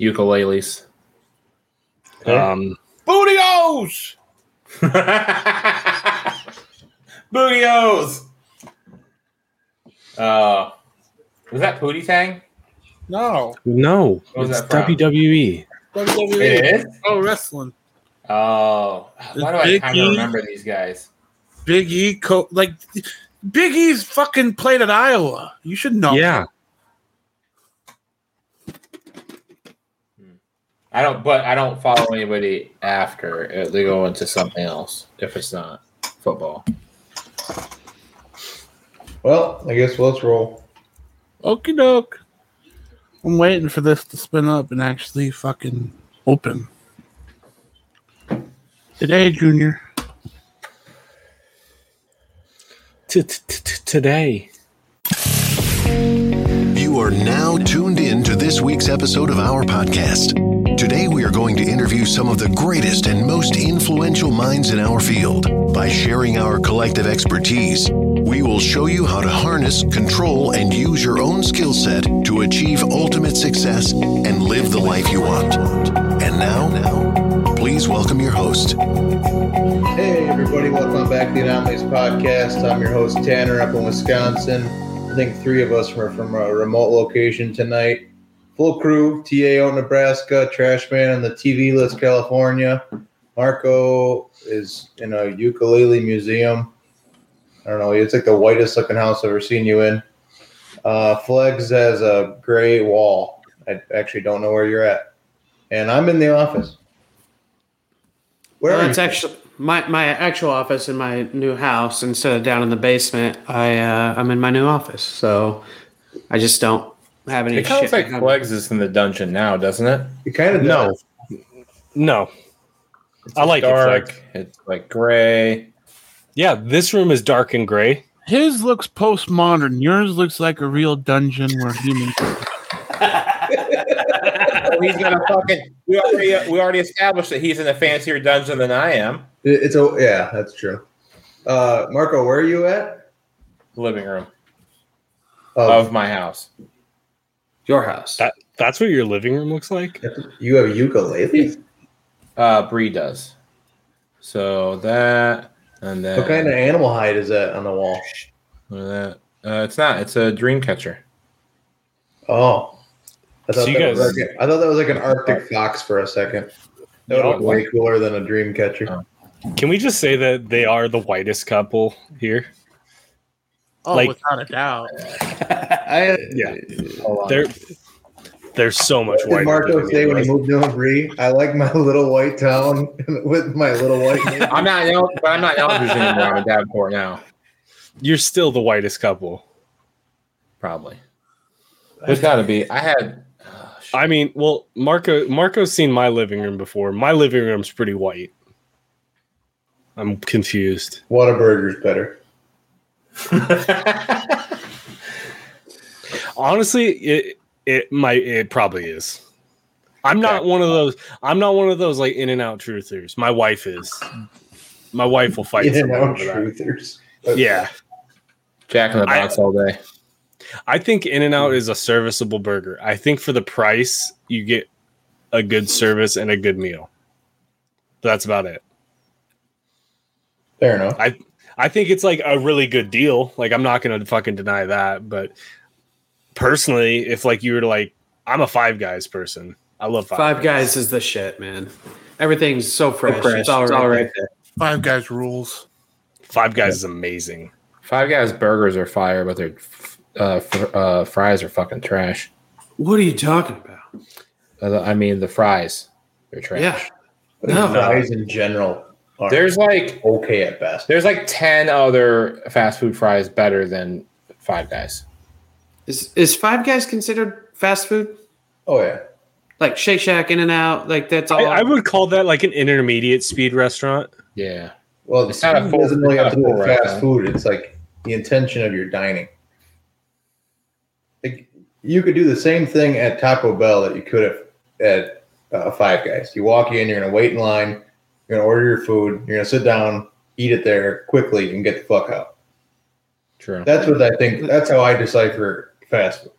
Ukuleles. Um, Bootios! Bootios! Uh, was that Pootie Tang? No. no, it's? WWE. WWE. It is? Oh, wrestling. Oh, why do I kind of E. remember these guys? Big E, co- like Big E's fucking played at Iowa. You should know. Yeah, I don't, but I don't follow anybody after uh, they go into something else if it's not football. Well, I guess let's roll. Okie doke. I'm waiting for this to spin up and actually fucking open. Today, Junior. Today. You are now tuned in to this week's episode of our podcast. Today, we are going to interview some of the greatest and most influential minds in our field. By sharing our collective expertise, we will show you how to harness, control, and use your own skill set to achieve ultimate success and live the life you want. And now, please welcome your host. Hey, everybody, welcome back to the Anomalies Podcast. I'm your host, Tanner, up in Wisconsin. I think three of us are from a remote location tonight. Full crew, TAO Nebraska, Trashman in the TV list, California. Marco is in a ukulele museum. I don't know, it's like the whitest looking house I've ever seen you in. Uh, Flegs has a gray wall. I actually don't know where you're at. And I'm in the office. Where Well, you? actually my, my actual office in my new house. Instead of down in the basement, I uh, I'm in my new office. So I just don't have any. It kind of looks like behind- is in the dungeon now, doesn't it? You kind of No, no. I like dark. Flex. It's like gray. Yeah, this room is dark and gray. His looks postmodern. Yours looks like a real dungeon where humans. He's gonna fucking. We already we already established that he's in a fancier dungeon than I am. It's a yeah, that's true. Uh, Marco, where are you at? Living room Oh, of my house. Your house. That that's what your living room looks like. you have a ukulele. Uh, Bree does. So that and then What kind of animal hide is that on the wall? What is that? Uh, it's not. It's a dream catcher. Oh, I thought, So you that was guys- like a- I thought that was like an Arctic fox for a second. That would look way cooler than a dream catcher. Oh. Can we just say that they are the whitest couple here? Oh, Like- without a doubt. I, Yeah, Hold on. they're they're so much What whiter. did Marco say when he moved to Bree? I like my little white town with my little white. I'm not. El- but I'm not Eldridge anymore. I'm in Davenport now. You're still the whitest couple. Probably. There's got to be. I had. oh. I mean, well, Marco Marco's seen my living room before. My living room's pretty white. I'm confused. Whataburger's better. Honestly, it it might it probably is. I'm not one of those. I'm not one of those like in and out truthers. My wife is. My wife will fight. In and out over that. truthers. Yeah, Jack in the I- Box all day. I think In and Out is a serviceable burger. I think for the price, you get a good service and a good meal. That's about it. Fair enough. I I think it's like a really good deal. Like I'm not gonna fucking deny that, but personally, if like you were to like, I'm a Five Guys person. I love Five, Five Guys is the shit, man. Everything's so fresh. It's all right. there. Five guys rules. Five Guys is amazing. Five Guys burgers are fire, but their uh, fr- uh, fries are fucking trash. What are you talking about? Uh, I mean, the fries, they're trash. Yeah. But No. fries in general are There's like okay at best. there's like ten other fast food fries better than Five Guys. Is is Five Guys considered fast food? Oh yeah. Like Shake Shack, In and Out, like that's all. I, I would call that like an intermediate speed restaurant. Yeah. Well, It's not a full- doesn't really have to not do a with fast restaurant. food. It's like the intention of your dining. Like you could do the same thing at Taco Bell that you could have at uh, Five Guys. You walk in, you're gonna wait in line, you're gonna order your food, you're gonna sit down, eat it there quickly, and get the fuck out. True. That's what I think. That's how I decipher fast food.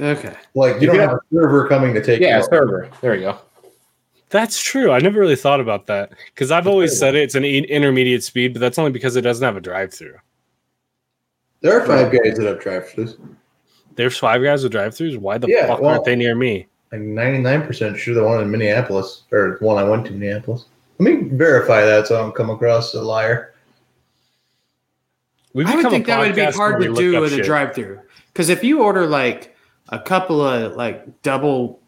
Okay. Like you don't have a server coming to take Yeah, you server. There you go. That's true. I never really thought about that because I've always said it's an in- intermediate speed, but that's only because it doesn't have a drive-through. There are five guys that have drive-throughs. There's five guys with drive-throughs. Why the Yeah, fuck well- aren't they near me? I'm 99% sure the one in Minneapolis, or the one I went to Minneapolis. Let me verify that so I don't come across a liar. We've I would think that would be hard to do look up with a drive-through. Because if you order like a couple of like double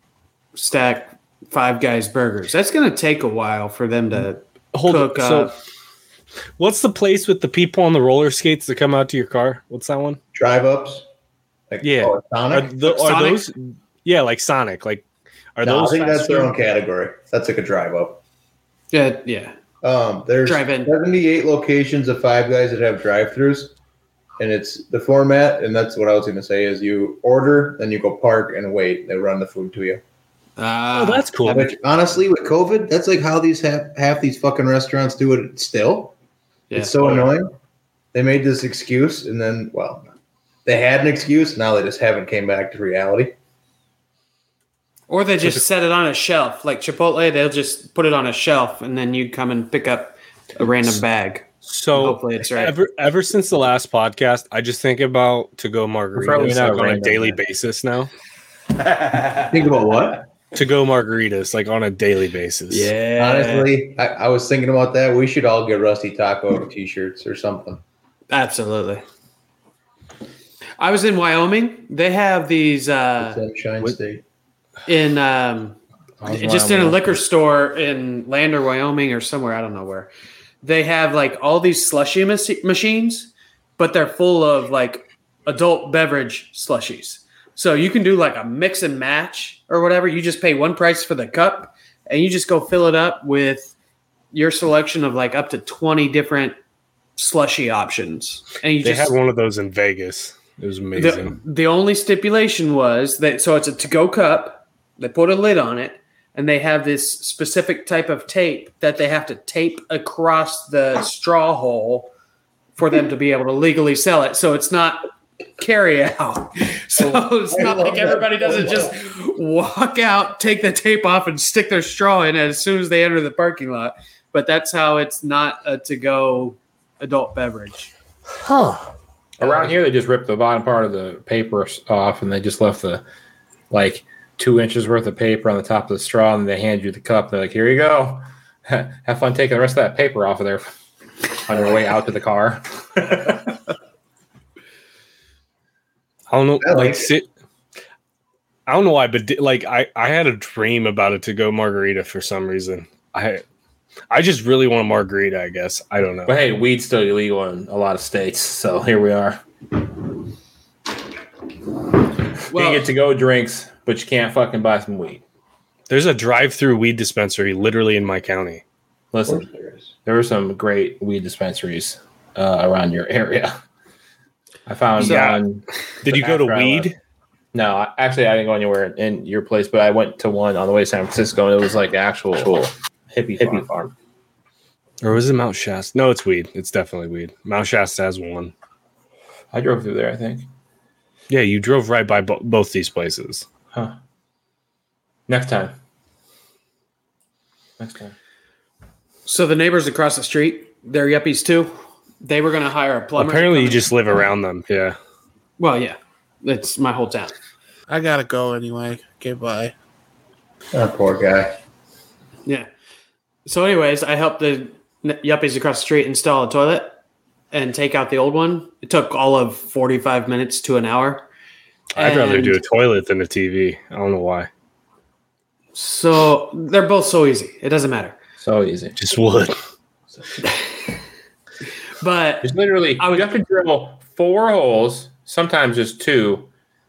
stack Five Guys burgers, that's going to take a while for them to Hold cook on. So, up. what's the place with the people on the roller skates that come out to your car? What's that one? Drive-ups? Like, Yeah. oh, Are, Sonic? the, are Sonic? those? Yeah, like Sonic. Like, are No, I those? think fast that's their own category. That's like a drive-up. Yeah, yeah. Um, there's Drive-in. 78 locations of Five Guys that have drive-throughs, and it's the format. And that's what I was going to say: is you order, then you go park and wait. They run the food to you. Uh, Oh, that's cool. Which honestly, with COVID, that's like how these half, half these fucking restaurants do it. Still, yeah. it's so annoying. They made this excuse, and then well, they had an excuse. Now they just haven't came back to reality. Or they just set it on a shelf. Like Chipotle, they'll just put it on a shelf and then you come and pick up a random bag. So Hopefully it's right. ever ever since the last podcast, I just think about to go margaritas not like, on a daily man. basis now. Think about what? To go margaritas like on a daily basis. Yeah. Honestly, I, I was thinking about that. We should all get Rusty Taco t-shirts or something. Absolutely. I was in Wyoming. They have these uh, Sunshine State. In um, just in a liquor store in Lander, Wyoming, or somewhere. I don't know where. They have like all these slushy mach- machines, but they're full of like adult beverage slushies. So you can do like a mix and match or whatever. You just pay one price for the cup, and you just go fill it up with your selection of like up to twenty different slushy options. And you They just had one of those in Vegas. It was amazing. the, the only stipulation was that so it's a to go cup. They put a lid on it, and they have this specific type of tape that they have to tape across the straw hole for them to be able to legally sell it. So it's not carry out. So oh, it's not like everybody doesn't just walk out, take the tape off, and stick their straw in as soon as they enter the parking lot. But that's how it's not a to go adult beverage. Huh. Around here, they just ripped the bottom part of the paper off, and they just left the like two inches worth of paper on the top of the straw, and they hand you the cup. They're like, "Here you go. Have fun taking the rest of that paper off of there on your way out to the car." I don't know, I like like sit. I don't know why, but di- like I, I had a dream about it to go margarita for some reason. I, I just really want a margarita. I guess I don't know. But hey, weed's still illegal in a lot of states, so here we are. you get to go drinks, but you can't fucking buy some weed. There's a drive-through weed dispensary literally in my county. Listen, there are some great weed dispensaries uh, around your area. I found Yeah. one. Did you go to weed? No, I- actually, I didn't go anywhere in your place, but I went to one on the way to San Francisco, and it was like actual hippie hippie farm. Or was it Mount Shasta? No, it's weed. It's definitely weed. Mount Shasta has one. I drove through there. I think. Yeah, you drove right by bo- both these places. Huh. Next time. Next time. So the neighbors across the street, they're yuppies too. They were going to hire a plumber. Apparently, you just live around them. Yeah. well, yeah, it's my whole town. I gotta go anyway. Okay, bye. Oh, poor guy. Yeah. So, anyways, I helped the yuppies across the street install a toilet and take out the old one. It took all of forty-five minutes to an hour. I'd rather do a toilet than a TV. I don't know why. So they're both so easy. It doesn't matter. So easy. Just wood. But It's literally I would- you have to drill four holes, sometimes just two,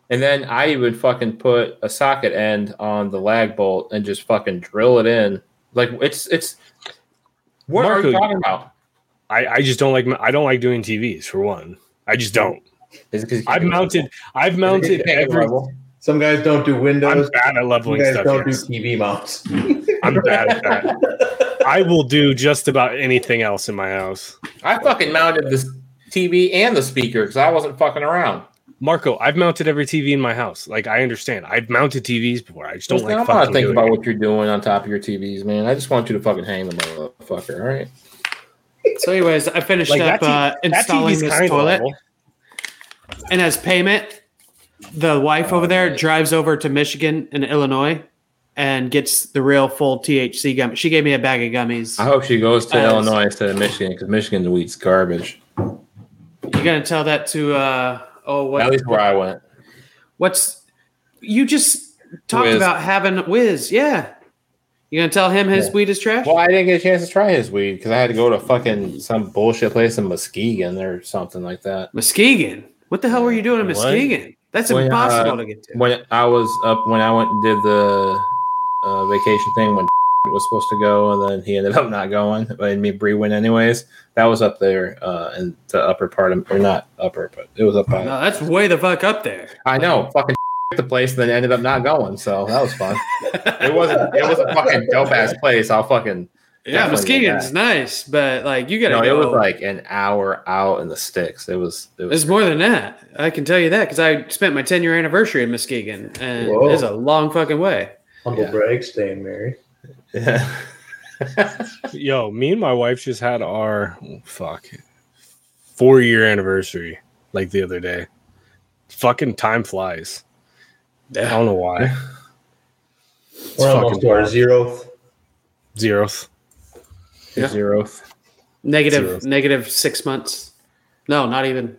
and then I even fucking put a socket end on the lag bolt and just fucking drill it in. Like it's it's. What are you talking about? I, I just don't like. I don't like doing TVs for one. I just don't. Is it 'cause I've get mounted. I've mounted You can't get every. level? Some guys don't do Windows. I'm bad at Some leveling guys stuff. don't yes. do TV mounts. I'm bad at that. I will do just about anything else in my house. I fucking mounted this TV and the speaker because I wasn't fucking around. Marco, I've mounted every TV in my house. Like I understand. I've mounted TVs before. I just don't Listen, like I'm not thinking about it. what you're doing on top of your TVs, man. I just want you to fucking hang the motherfucker. All right. So, anyways, I finished Like up that, uh, T- that installing TV's this toilet, level. And as payment, the wife over there drives over to Michigan and Illinois and gets the real full THC gum. She gave me a bag of gummies. I hope she goes to Illinois instead of Michigan because Michigan's weed's garbage. You gonna tell that to uh oh what At least where I went. what's you just talked Whiz. about having Whiz, yeah. You gonna tell him his Yeah. weed is trash? Well, I didn't get a chance to try his weed because I had to go to fucking some bullshit place in Muskegon or something like that. Muskegon. What the hell were you doing in? Muskegon? That's When, impossible uh, to get to. When I was up, when I went and did the uh, vacation thing when it was supposed to go, and then he ended up not going, and me Bree went anyways. That was up there uh, in the upper part of, or not upper, but it was up by. no, that's way the fuck up there. I know, fucking the place, and then ended up not going. So that was fun. It wasn't. It was a fucking dope ass place. I'll fucking. Yeah, Definitely get Muskegon's nice, but like you gotta No, it go. was like an hour out in the sticks. It was. It was. it's more than that. I can tell you that because I spent my 10 year anniversary in Muskegon, and Whoa. it's a long fucking way. Humble Yeah. brag, staying married. Yeah. Yo, me and my wife just had our oh, fuck four year anniversary like the other day. Fucking time flies. I don't know why. It's We're almost to our wild. zeroth. zeroth. Yeah. Zeroth. Negative, Zero. negative six months. No, not even.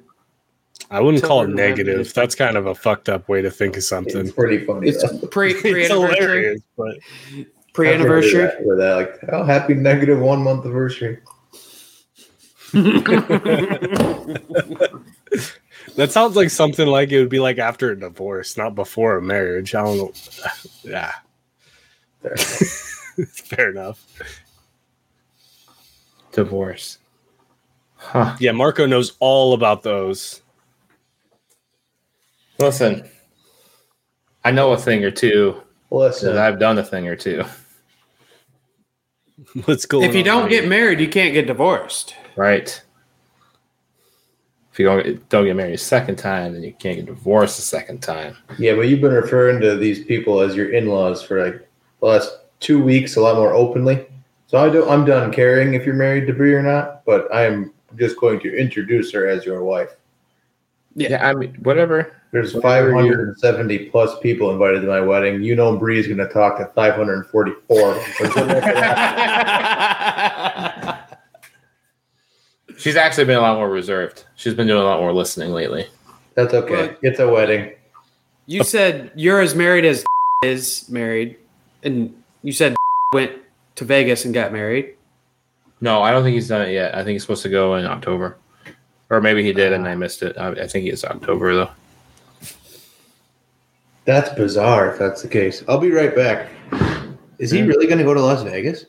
I wouldn't Till call it we're negative. That's kind of a fucked up way to think of something. It's something. pretty funny. It's though. pre pre anniversary. but Pre I've heard of anniversary. that- With that, like, oh, happy negative one month anniversary. that sounds like something like it would be like after a divorce, not before a marriage. I don't know. Yeah, There. fair enough. Divorce. Huh. Yeah, Marco knows all about those. Listen, I know a thing or two Listen, I've done a thing or two. Let's go. if you don't get married, you can't get divorced. Right. If you don't don't get married a second time, then you can't get divorced a second time. yeah, but you've been referring to these people as your in-laws for like the last two weeks, a lot more openly. So I do. I'm done caring if you're married to Bree or not, but I am just going to introduce her as your wife. Yeah, I mean, whatever. There's Whatever you- 570 plus people invited to my wedding. You know, Bree's going to talk to 544. So good luck with that. She's actually been a lot more reserved. She's been doing a lot more listening lately. That's okay. Well- It's a wedding. You said you're as married as is married, and you said went to Vegas and got married. No, I don't think he's done it yet. I think he's supposed to go in October, or maybe he did and I missed it. I, I think it's October though. That's bizarre if that's the case. I'll be right back. Is he Hmm. really going to go to Las Vegas?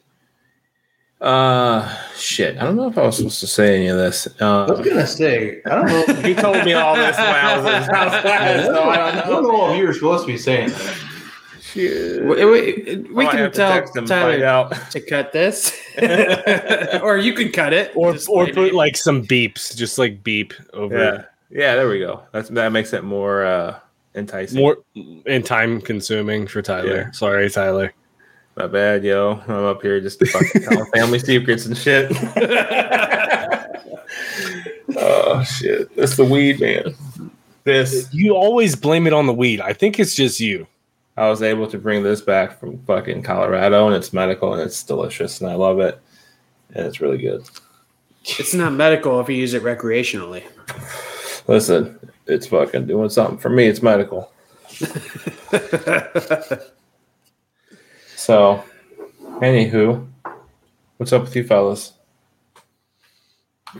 Uh, shit. I don't know if I was supposed to say any of this. I was Uh, going to say, I don't know. he told me all this when I was in South West, so I I don't know. know if you were supposed to be saying that. Shit. We, we, we can have to tell text him and find Tyler out. to cut this, or you can cut it, or or like- put like some beeps, just like beep over Yeah, yeah. There we go. That's that makes it more uh enticing. more and time consuming for Tyler. Yeah. Sorry, Tyler. My bad, yo. I'm up here just fucking telling family secrets and shit. oh shit! That's the weed, man. This You always blame it on the weed. I think it's just you. I was able to bring this back from fucking Colorado, and it's medical and it's delicious, and I love it, and it's really good. It's not medical if you use it recreationally. Listen, it's fucking doing something for me. It's medical. So, anywho, what's up with you fellas?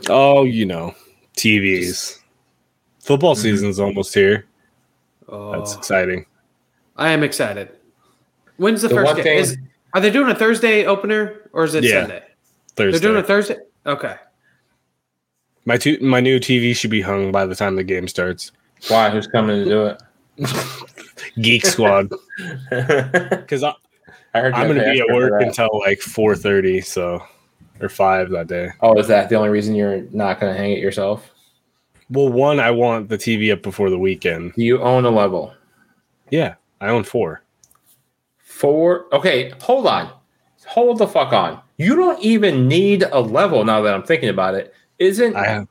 Oh, you know, TVs. Football mm-hmm. season's almost here. That's Oh, exciting. I am excited. When's the, The first one game? thing- Is, are they doing a Thursday opener or is it Yeah, Sunday? Thursday. They're doing a Thursday. Okay. my two, my new TV should be hung by the time the game starts. Why? Who's coming to do it? Geek Squad, I because I'm heard you going to be at work until like four thirty, so or five that day. Oh, is that the only reason you're not going to hang it yourself? Well, one, I want the TV up before the weekend. You own a level? Yeah, I own four. Four. Okay, hold on. Hold the fuck on. You don't even need a level now that I'm thinking about it. Isn't I have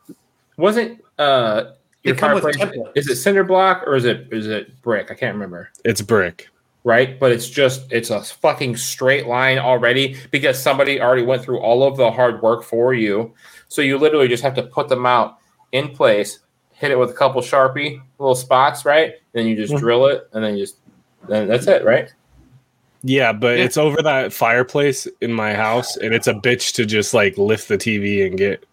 wasn't uh They your come with fireplace is it cinder block or is it is it brick? I can't remember. it's brick. Right? But it's just it's a fucking straight line already because somebody already went through all of the hard work for you. So you literally just have to put them out in place, hit it with a couple sharpie little spots, right? Then you just Mhm. drill it and then you just then that's it, right? Yeah, but Yeah. it's over that fireplace in my house, and it's a bitch to just like lift the TV and get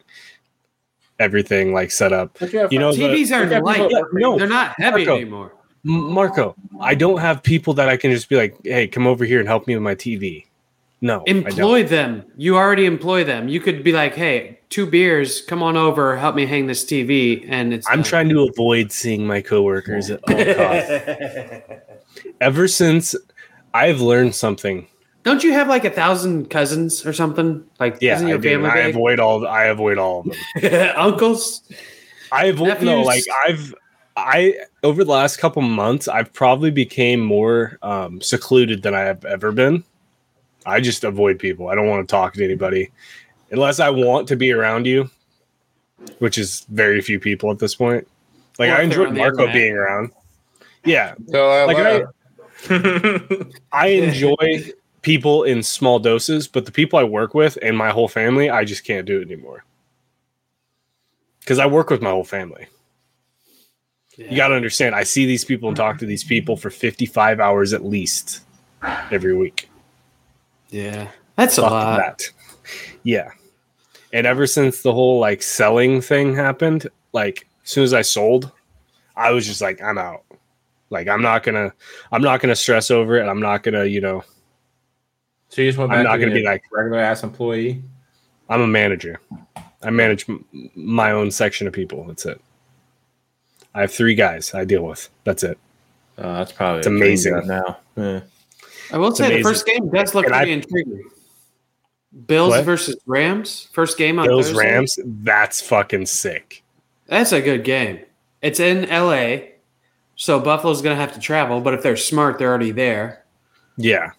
everything like set up. You You know, the- TVs are Okay, light. Yeah, no, They're not heavy Marco. anymore. Marco, I don't have people that I can just be like, "Hey, come over here and help me with my TV." No, Employ them. You already employ them. You could be like, "Hey, two beers. Come on over. Help me hang this TV." And it's I'm done. trying to avoid seeing my coworkers at all costs. Ever since I've learned something, Don't you have like a thousand cousins or something? Like, yeah, isn't I, your do, and family I avoid all. I avoid all of them. uncles? I avoid no. Like I've I over the last couple months, I've probably became more um, secluded than I have ever been. I just avoid people. I don't want to talk to anybody unless I want to be around you, which is very few people at this point. Like Or I enjoy Marco being around. Yeah, So I Like, love- I enjoy people in small doses, but the people I work with and my whole family, I just can't do it anymore. Because I work with my whole family. You got to understand, I see these people and talk to these people for 55 hours at least every week. Yeah, that's a lot. that. Yeah. And ever since the whole like selling thing happened, like as soon as I sold, I was just like, I'm out. Like I'm not gonna, I'm not gonna stress over it. I'm not gonna, you know, so you just went I'm not to gonna be like, regular ass employee. I'm a manager. I manage m- my own section of people. That's it. I have three guys I deal with. That's it. Oh, that's probably It's amazing. now. Yeah. I will say amazing. the first game does look And I- pretty intriguing. Bills What? versus Rams. First game on Bills Thursday. Rams. That's fucking sick. That's a good game. It's in LA, so Buffalo's going to have to travel. But if they're smart, they're already there. Yeah.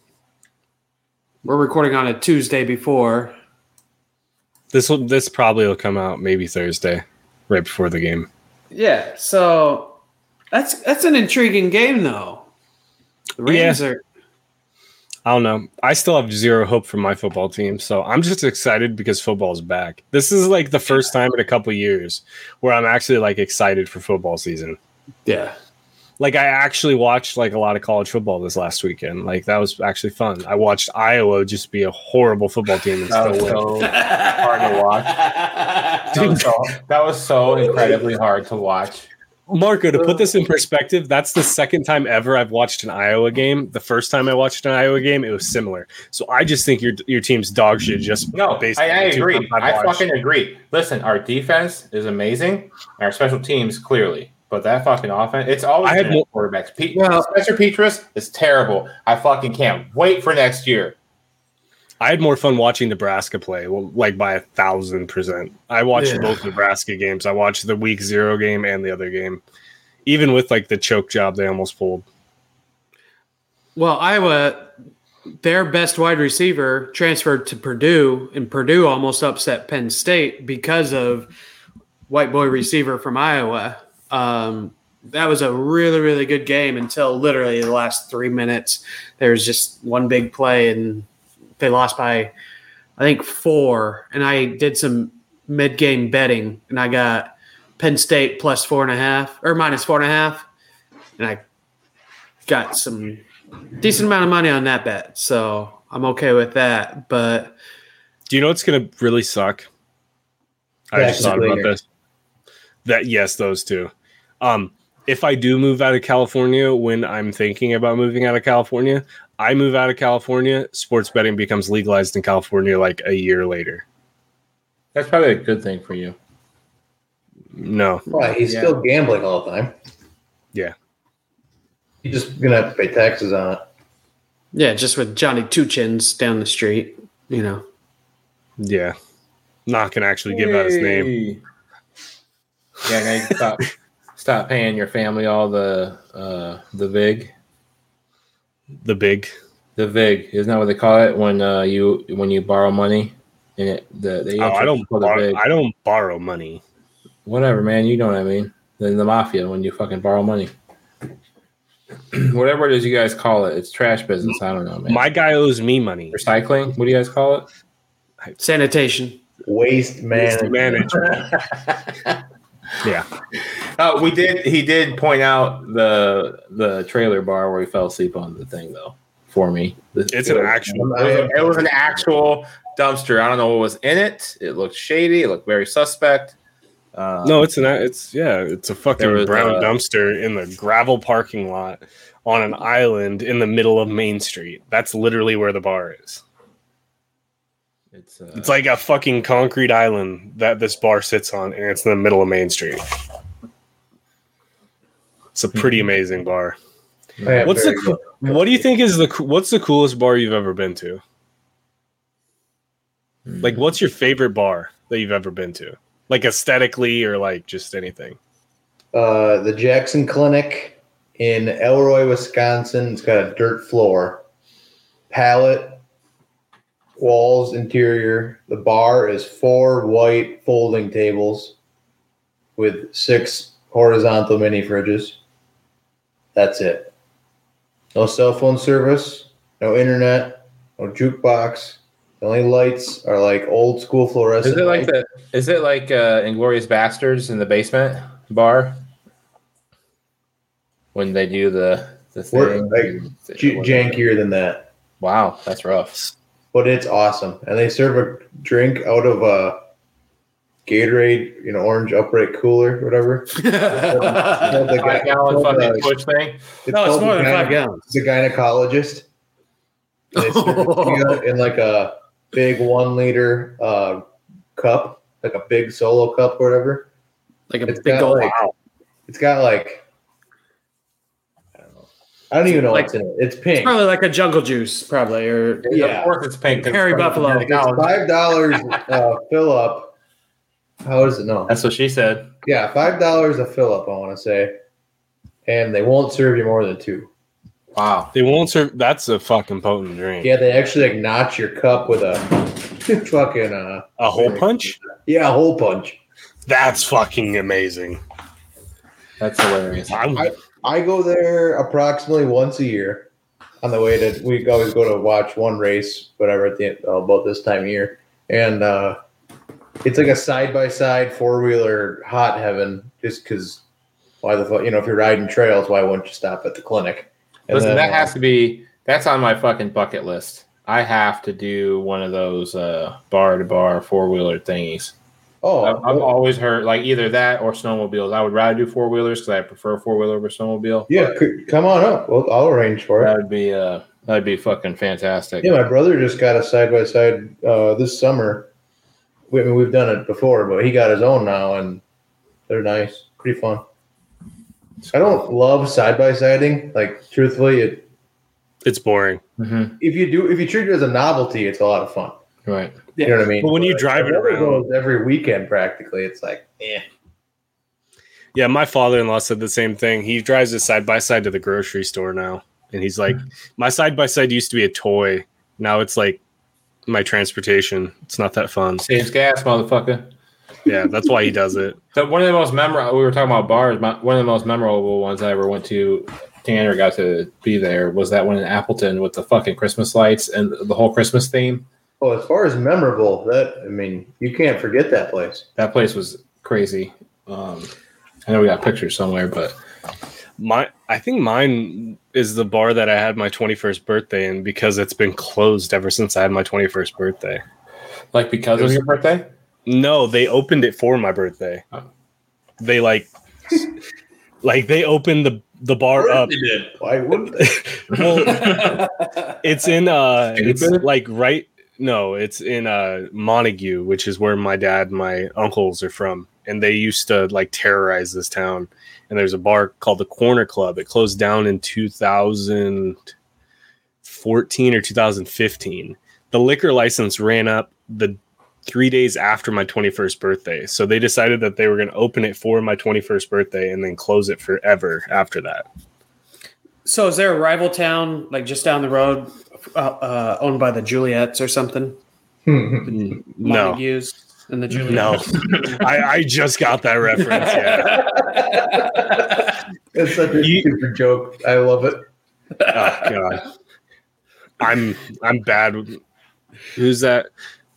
We're recording on a Tuesday before. This will. This probably will come out maybe Thursday, right before the game. Yeah, so that's that's an intriguing game though. The Rams are I don't know. I still have zero hope for my football team, so I'm just excited because football's back. This is like the first time in a couple years where I'm actually like excited for football season. yeah. Like I actually watched like a lot of college football this last weekend. Like that was actually fun. I watched Iowa just be a horrible football team and still win. so hard to watch. That was so, that was so incredibly hard to watch. Marco, to put this in perspective, that's the second time ever I've watched an Iowa game. The first time I watched an Iowa game, it was similar. So I just think your your team's dog shit. Just No, based I, I agree. I've I watched. fucking agree. Listen, our defense is amazing. Our special teams clearly, but that fucking offense, it's always I had been more- quarterbacks. Pete, Well- Spencer Petras is terrible. I fucking can't wait for next year. I had more fun watching Nebraska play, well, like by a thousand percent. I watched Yeah. both Nebraska games. I watched the week zero game and the other game, even with like the choke job they almost pulled. Well, Iowa, their best wide receiver transferred to Purdue, and Purdue almost upset Penn State because of white boy receiver from Iowa. Um, that was a really, really good game until literally the last three minutes. There was just one big play, and they lost by, I think, four. And I did some mid game betting, and I got Penn State plus four and a half or minus four and a half, and I got some decent amount of money on that bet, so I'm okay with that. But Do you know what's going to really suck? I just thought about this. That yes, those two. Um, if I do move out of California when I'm thinking about moving out of California, I move out of California, sports betting becomes legalized in California like a year later. That's probably a good thing for you. No, Why? He's Yeah. still gambling all the time. Yeah. He's just gonna have to pay taxes on it. yeah, just with Johnny Two Chins down the street, you know. yeah, not gonna actually give out his name. Yeah, now you stop stop paying your family all the uh the vig. The big. The vig isn't that what they call it when uh you when you borrow money and it the, the Oh, I don't. for the Borrow, vig. I don't borrow money. whatever man you know what I mean. Then the mafia when you fucking borrow money. Whatever it is you guys call it, it's trash business. I don't know, man. My guy owes me money. recycling. What do you guys call it? Sanitation. Waste management. management. Yeah. Oh, we did. He did point out the the trailer bar where he fell asleep on the thing though for me. It's an actual. It was, a- it was an actual dumpster. I don't know what was in it. It looked shady. It looked very suspect. Uh, No, it's an. It's yeah. It's a fucking brown uh, dumpster in the gravel parking lot on an island in the middle of Main Street. That's literally where the bar is. It's uh, It's like a fucking concrete island that this bar sits on, and it's in the middle of Main Street. It's a pretty amazing bar. Yeah, What's the good. coo- what do you think is the coo- what's the coolest bar you've ever been to? Like, what's your favorite bar that you've ever been to? Like aesthetically or like just anything? Uh, the Jackson Clinic in Elroy, Wisconsin. It's got a dirt floor, pallet, walls, interior. The bar is four white folding tables with six horizontal mini fridges. That's it. No cell phone service, no internet, no jukebox. The only lights are like old school fluorescent. Is it like lights. the? Is it like uh, Inglourious Basterds in the basement bar when they do the the We're, thing? like, J- jankier than that? Wow, that's rough. But it's awesome. And they serve a drink out of a Gatorade, you know, orange upright cooler, whatever. It's called the Five guy- gallon it's called fucking the- Twitch thing. it's no, it's more the than five gyne- gallons. The gynecologist. They serve it to you in like a big one liter uh, cup, like a big solo cup or whatever. Like a It's big got old. like, it's got like I don't know. I don't even know Like- what's in it. It's It's pink. probably like a jungle juice, probably, or Yeah. Of course, it's pink. Hairy it's from buffalo. the It's five dollars uh, fill up. How is it? No, That's what she said. Yeah, five dollars a fill up. I want to say, and they won't serve you more than two. Wow. They won't serve. That's a fucking potent drink. Yeah, they actually like notch your cup with a fucking uh A hole punch. yeah a hole punch. That's fucking amazing. That's hilarious. I'm, I- I go there approximately once a year on the way to. We always go to watch one race, whatever at the end, uh, about this time of year, and uh, it's like a side by side four wheeler hot heaven. Just because, why the fuck? You know, if you're riding trails, why wouldn't you stop at the clinic? And Listen, then, that uh, has to be. That's on my fucking bucket list. I have to do one of those uh, bar to bar four wheeler thingies. Oh, I've, I've always heard like either that or snowmobiles. I would rather do four wheelers because I prefer four wheeler over snowmobile. yeah. c- Come on up. Well, I'll arrange for it. That would be uh that'd be fucking fantastic. Yeah, my brother just got a side by side this summer. We, I mean, we've done it before, but he got his own now, and they're nice, pretty fun. I don't love side by siding. Like, truthfully, it, it's boring. hmm if you do, if you treat it as a novelty, it's a lot of fun. Right. You know what I mean? But when you Like, drive it around- goes every weekend, practically, it's like, eh. Yeah, my father-in-law said the same thing. He drives his side by side to the grocery store now, and he's like, "My side by side used to be a toy. Now it's like my transportation. It's not that fun." Saves gas, motherfucker. Yeah, that's why he does it. So one of the most memorable. We were talking about bars. My, one of the most memorable ones I ever went to. Tanner got to be there. Was that one in Appleton with the fucking Christmas lights and the whole Christmas theme? Well, as far as memorable, that I mean, you can't forget that place. That place was crazy. Um, I know we got pictures somewhere, but My, I think mine is the bar that I had my 21st birthday in because it's been closed ever since I had my 21st birthday. like because of your birthday. No, they opened it for my birthday. Oh. They like, like they opened the the bar up. Why wouldn't they? Well, it's in uh it's like right no it's in uh montague which is where my dad and my uncles are from and they used to like terrorize this town and there's a bar called the corner club it closed down in 2014 or 2015 the liquor license ran up the three days after my 21st birthday. So they decided that they were going to open it for my 21st birthday and then close it forever after that. So is there a rival town like just down the road, uh, uh, owned by the Juliettes or something? No, Montagues and the Juliettes. no. I, I just got that reference. Yeah. It's such a You- stupid joke. I love it. Oh god. I'm I'm bad. with- Who's that?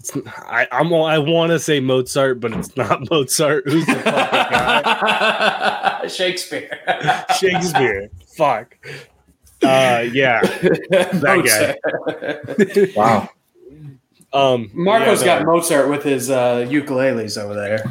It's, I I'm I want to say Mozart, but it's not Mozart. Who's the fucking guy? Shakespeare. Shakespeare. Fuck. Uh, yeah. That guy. Wow. Um, Marco's yeah, got Mozart with his uh, ukuleles over there.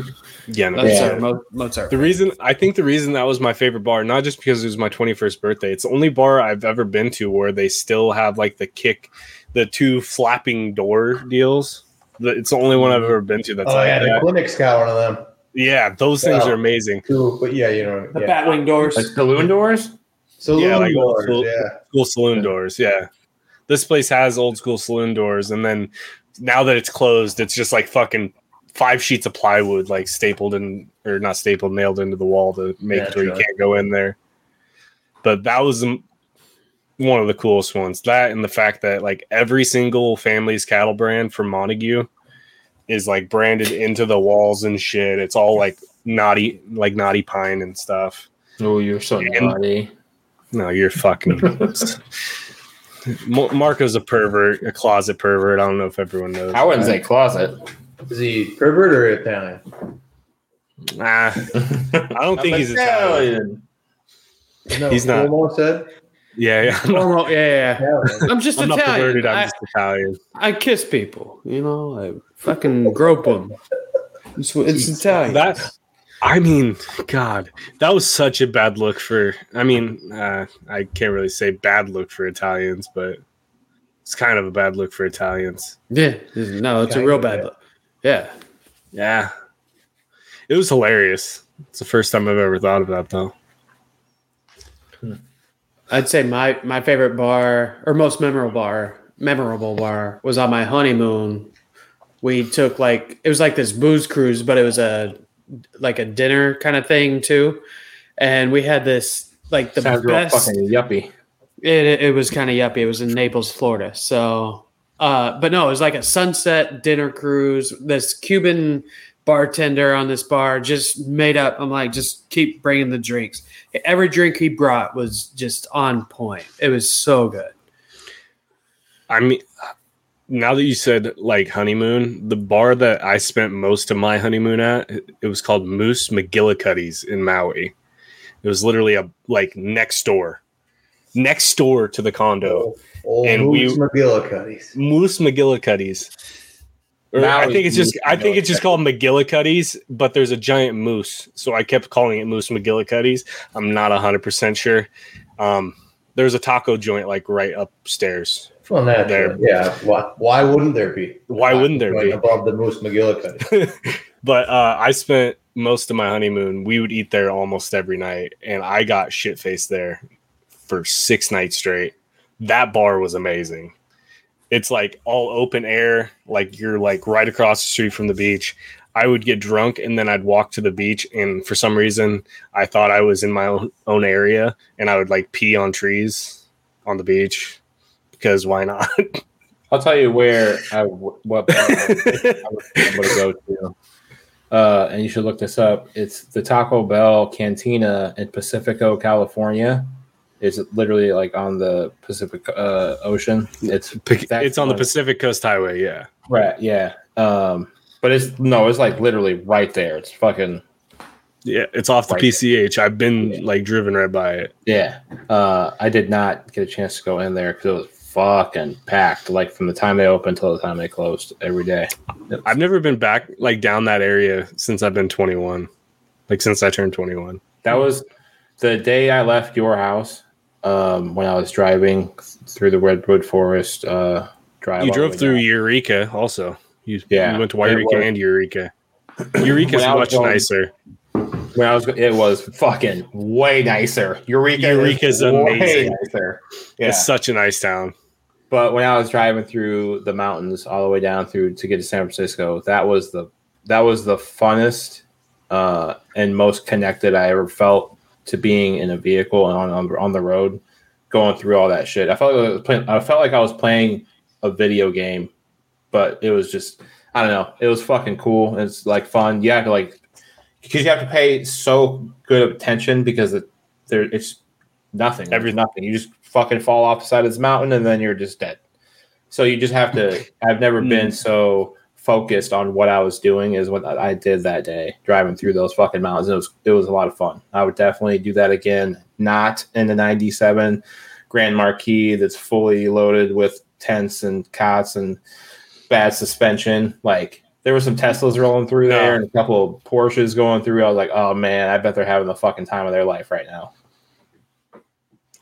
yeah. No, That's Yeah. our Mo- Mozart. The reason I think the reason that was my favorite bar, not just because it was my 21st birthday, it's the only bar I've ever been to where they still have like the kick, the two flapping door deals. The- It's the only one I've ever been to that's Oh like yeah, the that. clinic's got one of them Yeah, those things Yeah. are amazing. Cool, But yeah, you know, the yeah. Batwing doors. Like saloon doors? Saloon Yeah, like doors, old- yeah. School saloon Yeah. doors, yeah. This place has old school saloon doors, and then now that it's closed, it's just like fucking five sheets of plywood, like stapled in or not stapled, nailed into the wall to make it where you can't go in there. But that was one of the coolest ones. That and the fact that like every single family's cattle brand from Montague is like branded into the walls and shit. It's all like naughty, like naughty pine and stuff. Oh, you're so And- naughty. No, you're fucking. Mar- Marco's a pervert, a closet pervert. I don't know if everyone knows. I wouldn't that. say closet. Is he pervert or Italian? Ah, I don't think he's Italian. No, He's not. Cuomo said. Yeah, yeah. I'm not, Oh, yeah, yeah, yeah. Yeah, I'm just I'm not Italian. perverted. I'm I, just Italian. I kiss people. You know, I fucking grope them. It's, it's Italian. That. I mean, God, that was such a bad look for. I mean, uh, I can't really say bad look for Italians, but it's kind of a bad look for Italians. yeah, no, it's a real bad look. Yeah, Yeah, it was hilarious. It's the first time I've ever thought of that, though. I'd say my my favorite bar or most memorable bar memorable bar was on my honeymoon. We took like it was like this booze cruise, but it was a like a dinner kind of thing too. And we had this like the Sounds best. fucking yuppie. It, it, it was kind of yuppie. It was in Naples, Florida. So, uh, but no, it was like a sunset dinner cruise. This Cuban bartender on this bar just made up. I'm like, just keep bringing the drinks. Every drink he brought was just on point. It was so good. I mean, now that you said like honeymoon, the bar that I spent most of my honeymoon at, it was called Moose McGillicuddy's in Maui. It was literally a like next door, next door to the condo. Old And and we- McGillicuddy's. Moose McGillicuddy's. Or I think it's just I think it's just called McGillicuddy's, but there's a giant moose, so I kept calling it Moose McGillicuddy's. I'm not hundred percent sure. Um, there's a taco joint like right upstairs. Well, naturally, There. yeah. Why, why wouldn't there be? Why wouldn't there be? above the Moose McGillicuddy? but uh, I spent most of my honeymoon. We would eat there almost every night, and I got shit faced there for six nights straight. That bar was amazing. It's like all open air, like you're like right across the street from the beach. I would get drunk and then I'd walk to the beach, and for some reason, I thought I was in my own, own area, and I would like pee on trees on the beach because why not? I'll tell you where I what I would be to go to. Uh, and you should look this up. It's the Taco Bell Cantina in Pacifica, California. It's literally like on the Pacific uh, Ocean. It's that's it's on the Pacific Coast Highway, yeah. right. Yeah. Um, but it's no, it's like literally right there. It's fucking Yeah, it's off the Right. PCH. I've been Yeah. like driven right by it. Yeah. Uh, I did not get a chance to go in there because it was fucking packed. Like from the time they opened till the time they closed every day. I've never been back like down that area since I've been 21. Like since I turned 21. That was the day I left your house. Um, when I was driving through the redwood forest. Uh, drive You drove through down. Eureka also. You, Yeah, you went to Eureka and Eureka. Eureka's When I was much going- nicer. When I was, it was fucking way nicer. Eureka, Eureka's is amazing. nicer. Yeah, It's such a nice town. But when I was driving through the mountains all the way down through to get to San Francisco, that was the that was the funnest uh, and most connected I ever felt to being in a vehicle and on, on on the road, going through all that shit. I felt like I, was playing, I felt like I was playing a video game, but it was just I don't know. It was fucking cool. It's like fun. You have to like because you have to pay so good attention because it, there it's nothing. Every nothing. You just fucking fall off the side of this mountain and then you're just dead. So you just have to. I've never been mm. so focused on what I was doing as what I did that day, driving through those fucking mountains. It was it was a lot of fun. I would definitely do that again. Not in the '97 Grand Marquis that's fully loaded with tents and cots and bad suspension. Like there were some Teslas rolling through there and a couple of Porsches going through. I was like, oh man, I bet they're having the fucking time of their life right now.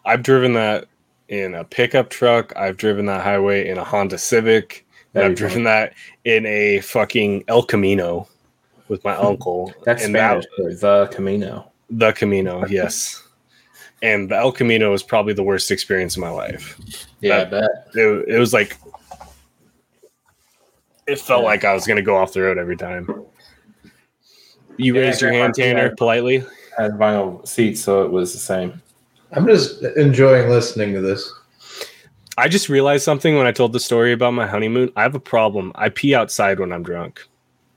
I've driven that in a pickup truck. I've driven that highway in a Honda Civic. And I've driven that in a fucking El Camino with my uncle. That's and Spanish for the Camino. the Camino, yes. and the El Camino was probably the worst experience of my life. Yeah, I That- bet. It, it was like it felt like I was gonna go off the road every time. You Yeah, raised your hand, Tanner, politely. I had vinyl seats, so it was the same. I'm just enjoying listening to this. I just realized something when I told the story about my honeymoon. I have a problem. I pee outside when I'm drunk.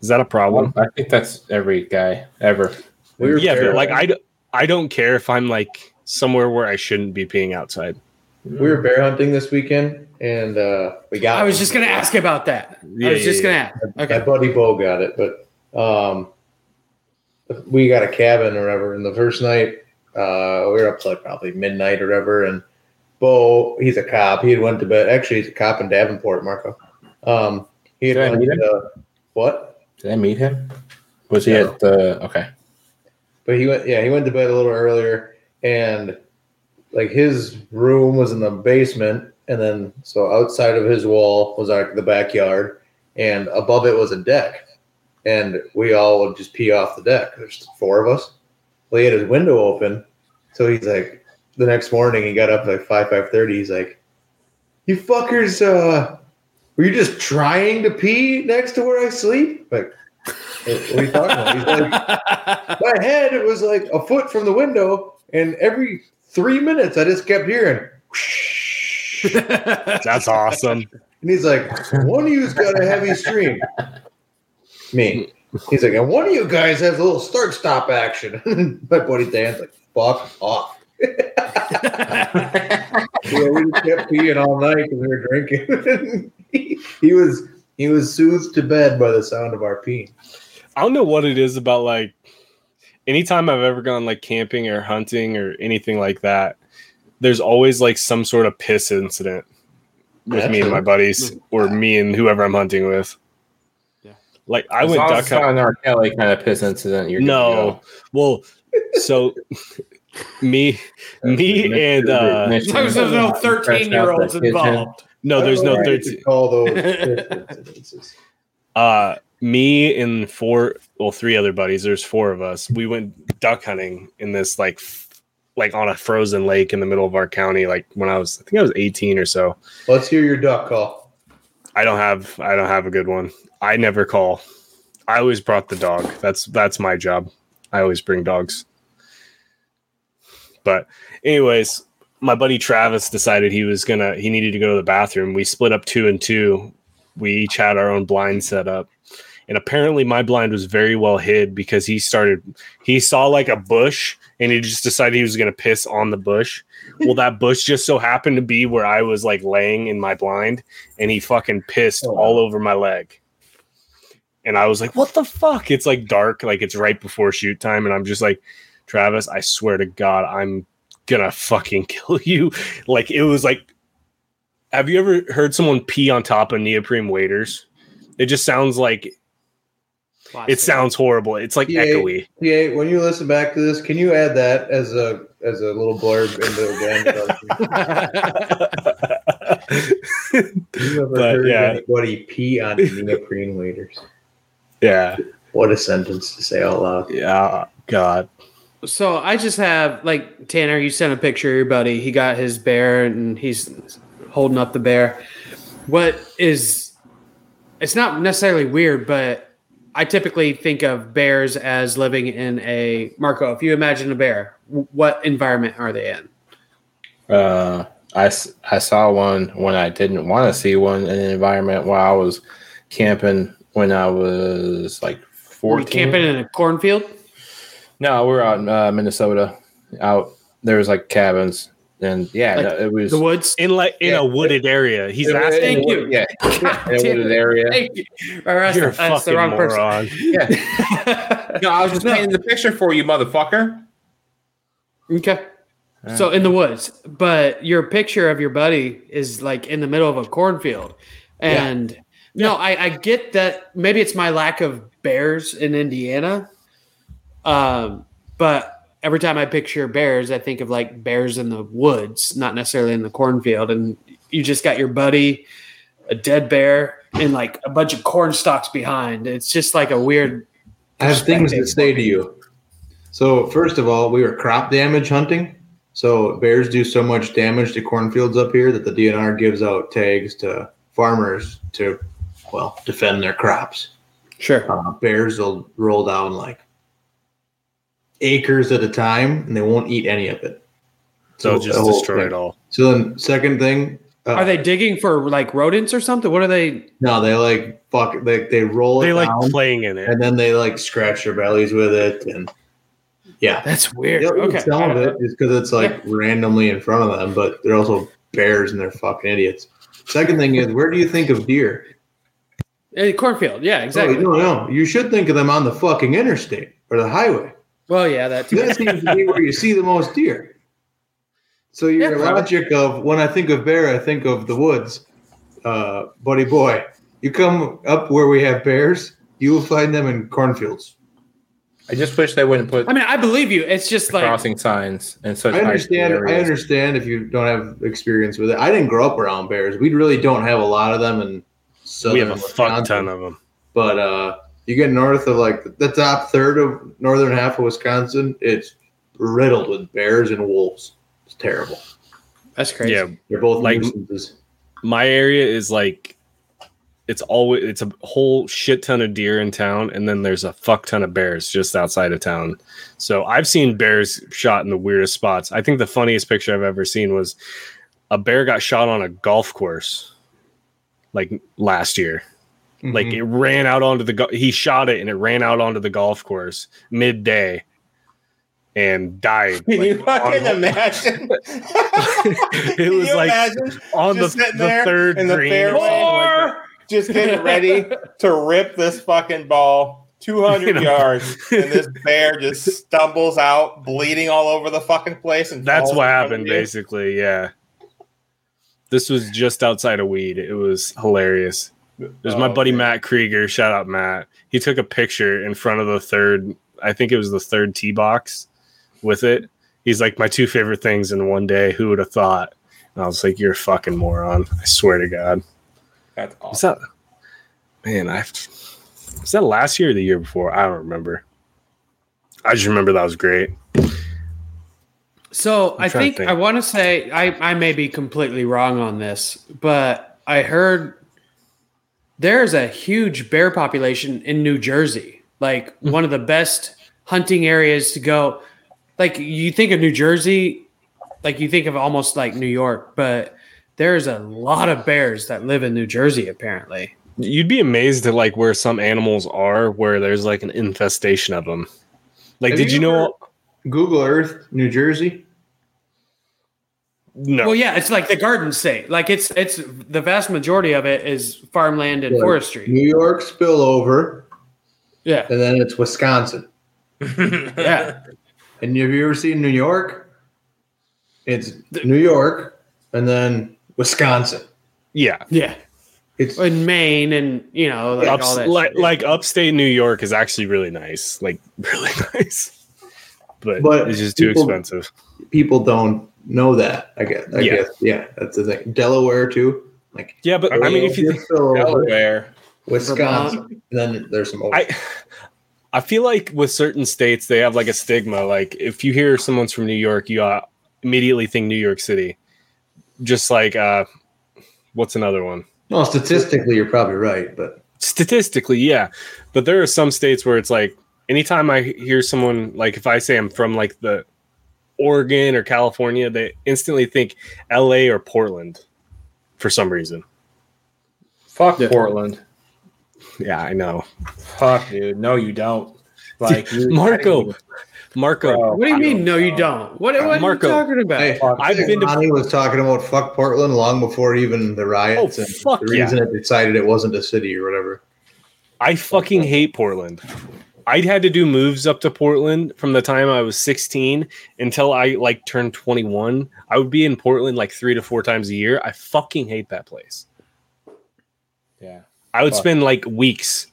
Is that a problem? I think that's every guy ever. We were yeah, but bear, like I, d- I don't care if I'm like somewhere where I shouldn't be peeing outside. we were bear hunting this weekend, and uh, we got. I was one. just gonna ask about that. Yeah, I was just yeah, gonna yeah. ask. My buddy Bo got it, but um, we got a cabin or whatever. And the first night, uh, we were up to like probably midnight or whatever. And Bo, he's a cop. He had went to bed. Actually, he's a cop in Davenport, Marco. Um, he had Did I meet him? to, what? Did I meet him? Was he No. at the okay? But he went. Yeah, he went to bed a little earlier, and like his room was in the basement, and then so outside of his wall was like the backyard, and above it was a deck, and we all would just pee off the deck. There's four of us. Well, he had his window open, so he's like, the next morning he got up like five five thirty. He's like, "You fuckers, uh, were you just trying to pee next to where I sleep?" Like, what are you talking about? He's like my head it was like a foot from the window and every three minutes i just kept hearing whoosh. That's awesome. and he's like one of you's got a heavy stream me he's like and one of you guys has a little start stop action. My buddy dan's like fuck off. Yeah, we kept peeing all night because we were drinking. He, he was he was soothed to bed by the sound of our peeing I don't know what it is about like anytime I've ever gone like camping or hunting or anything like that, there's always like some sort of piss incident with That's me and my buddies or me and whoever I'm hunting with. Yeah. Like I As went duck hunting. an R. Kelly kind of piss incident. You're No. Well, so me me and uh As long as there's no 13 year olds involved. no, there's no I don't know why 13 could call those uh me and four well three other buddies there's four of us we went duck hunting in this like f- like on a frozen lake in the middle of our county like when i was i think i was 18 or so Let's hear your duck call. I don't have i don't have a good one. I never call. I always brought the dog. That's that's my job. I always bring dogs. But anyways my buddy travis decided he was gonna he needed to go to the bathroom. We split up two and two. We each had our own blind set up and apparently my blind was very well hid because he started he saw like a bush and he just decided he was going to piss on the bush. Well that bush just so happened to be where i was like laying in my blind and he fucking pissed Oh, wow. all over my leg. And i was like what the fuck? It's like dark like it's right before shoot time and i'm just like travis i swear to god i'm gonna fucking kill you. Like it was like have you ever heard someone pee on top of neoprene waders it just sounds like it sounds horrible. It's like Yeah. echoey. Yeah, when you listen back to this, can you add that as a as a little blurb into again? you ever But, heard yeah. anybody pee on neoprene waders? yeah. What a sentence to say out loud. Yeah. God. So I just have like Tanner. You sent a picture of your buddy. He got his bear, and he's holding up the bear. What is it's not necessarily weird, but I typically think of bears as living in a Marco. If you imagine a bear, what environment are they in? Uh, I, I saw one when I didn't want to see one in an environment while I was camping when I was like Were you camping in a cornfield? No, we're out in uh, Minnesota. Out there was like cabins, and yeah, Like no, it was The woods. in like in Yeah. a wooded area. He's it was- asking. Thank in you. Yeah, yeah, in a wooded area. Thank you. Or that's, You're a that's the fucking wrong moron. Yeah. No, I was just painting the picture for you, motherfucker. Okay. So in the woods, but your picture of your buddy is like in the middle of a cornfield, and no, I, I get that. Maybe it's my lack of bears in Indiana, um, but every time I picture bears, I think of like bears in the woods, not necessarily in the cornfield. And you just got your buddy, a dead bear, and like a bunch of corn stalks behind. It's just like a weird. I have things to say to you. So first of all, we were crop damage hunting. So bears do so much damage to cornfields up here that the DNR gives out tags to farmers to, well, defend their crops. Sure. Uh, bears will roll down like acres at a time, and they won't eat any of it. So the just destroy thing. it all. So then, second thing, uh, Are they digging for like rodents or something? What are they? No, they like fuck. They they roll it They like down, playing in it. and then they like scratch their bellies with it, and yeah, That's weird. They'll Okay. some of it just because it's like randomly in front of them, but they're also bears and they're fucking idiots. Second thing is, where do you think of deer? Uh, cornfield. Yeah, exactly. Oh, no, no, you should think of them on the fucking interstate or the highway. Well, yeah, that too. That seems to be where you see the most deer. So your Yeah, probably. logic of when I think of bear, I think of the woods, uh, buddy boy. You come up where we have bears, you will find them in cornfields. I just wish they wouldn't put I mean, I believe you. It's just like crossing signs and such. I understand. I understand if you don't have experience with it. I didn't grow up around bears. We really don't have a lot of them and southern we have a fuck ton of them. But uh, you get north of like the top third of northern half of Wisconsin, it's riddled with bears and wolves. It's terrible. that's crazy. Yeah, They're both Like- nuisances. my area is like it's always it's a whole shit ton of deer in town and then there's a fuck ton of bears just outside of town so i've seen bears shot in the weirdest spots i think the funniest picture i've ever seen was a bear got shot on a golf course like last year like Mhm. it ran out onto the go- he shot it and it ran out onto the golf course midday and died Can you fucking on- imagine? it was like on the, the third in the green fairway, like just getting ready to rip this fucking ball 200 You know. yards, and this bear just stumbles out, bleeding all over the fucking place. And That's what in front of happened, basically. Yeah. This was just outside of weed. It was hilarious. There's my Oh, buddy man. Matt Krieger. Shout out Matt. He took a picture in front of the third. I think it was the third tee box with it. He's like my two favorite things in one day. Who would have thought? And I was like, "You're a fucking moron." I swear to God. That's Was awesome. that? Man, I. have to- Was that last year or the year before? I don't remember. I just remember that was great. So I'm I think, think. I want to say I, I may be completely wrong on this, but I heard there's a huge bear population in New Jersey, like Hmm. one of the best hunting areas to go. Like you think of New Jersey, like you think of almost like New York, but there's a lot of bears that live in New Jersey. Apparently, You'd be amazed at like where some animals are, where there's like an infestation of them. Like, Have did you, you know? Google Earth, New Jersey. No, well, yeah, it's like the Garden State. Like it's it's the vast majority of it is farmland and Yeah. forestry. New York spillover, Yeah, and then it's Wisconsin. yeah. And have you ever seen New York? It's New York, and then Wisconsin. yeah. Yeah. It's In Maine and you know, like all that like, like upstate New York is actually really nice, like really nice, but, But it's just too expensive. people don't know that. I guess. I Yeah. guess. Yeah, that's the thing. Delaware too. Like Yeah, but I mean, if you think, spillover, Delaware. Wisconsin, and then there's some. I, I feel like with certain states they have like a stigma. Like if you hear someone's from New York, you uh, immediately think New York City. Just like uh, what's another one? Well, statistically, you're probably right, but Statistically, yeah. But there are some states where it's like anytime I hear someone like if I say I'm from like the Oregon or California, they instantly think LA or Portland for some reason. Fuck Yeah. Portland. Yeah, I know. Fuck, dude. No, you don't. Like you, Marco, Marco, Bro. What do you mean? No, you don't. What, what Marco. are you talking about? hey, I've I been to- was talking about fuck Portland long before even the riots Oh, and fuck the yeah. reason it decided it wasn't a city or whatever. I fucking hate Portland. I had to do moves up to Portland from the time I was 16 until I like turned 21. I would be in Portland like three to four times a year. I fucking hate that place. Yeah. I would Fuck. spend like weeks,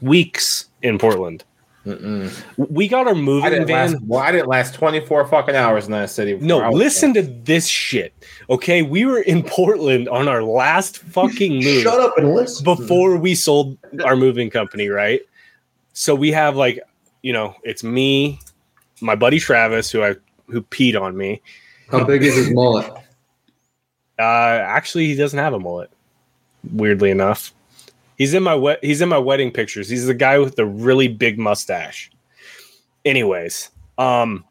weeks in Portland. Mm-mm. We got our moving van. last. Well, I didn't last 24 fucking hours in that city. No, listen to this shit. Okay, we were in Portland on our last fucking move. Shut up and listen. before we sold our moving company, right? So we have like, you know, it's me, my buddy Travis, who I who peed on me. How big is his mullet? Uh actually he doesn't have a mullet, weirdly enough. He's in my wet he's in my wedding pictures. He's the guy with the really big mustache. Anyways, um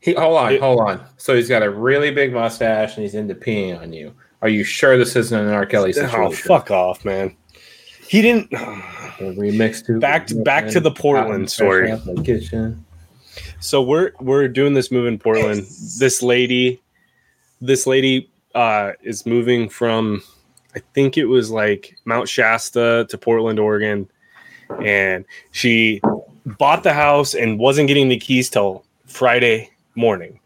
He, hold on, It- hold on. So he's got a really big mustache and he's into peeing on you. Are you sure this isn't an R. Kelly situation? oh fuck off, man. He didn't The remix to Back to- back to the Portland story. Kitchen. so we're we're doing this move in Portland. This lady, this lady uh, is moving from, I think it was like Mount Shasta to Portland, Oregon, and she bought the house and wasn't getting the keys till Friday morning.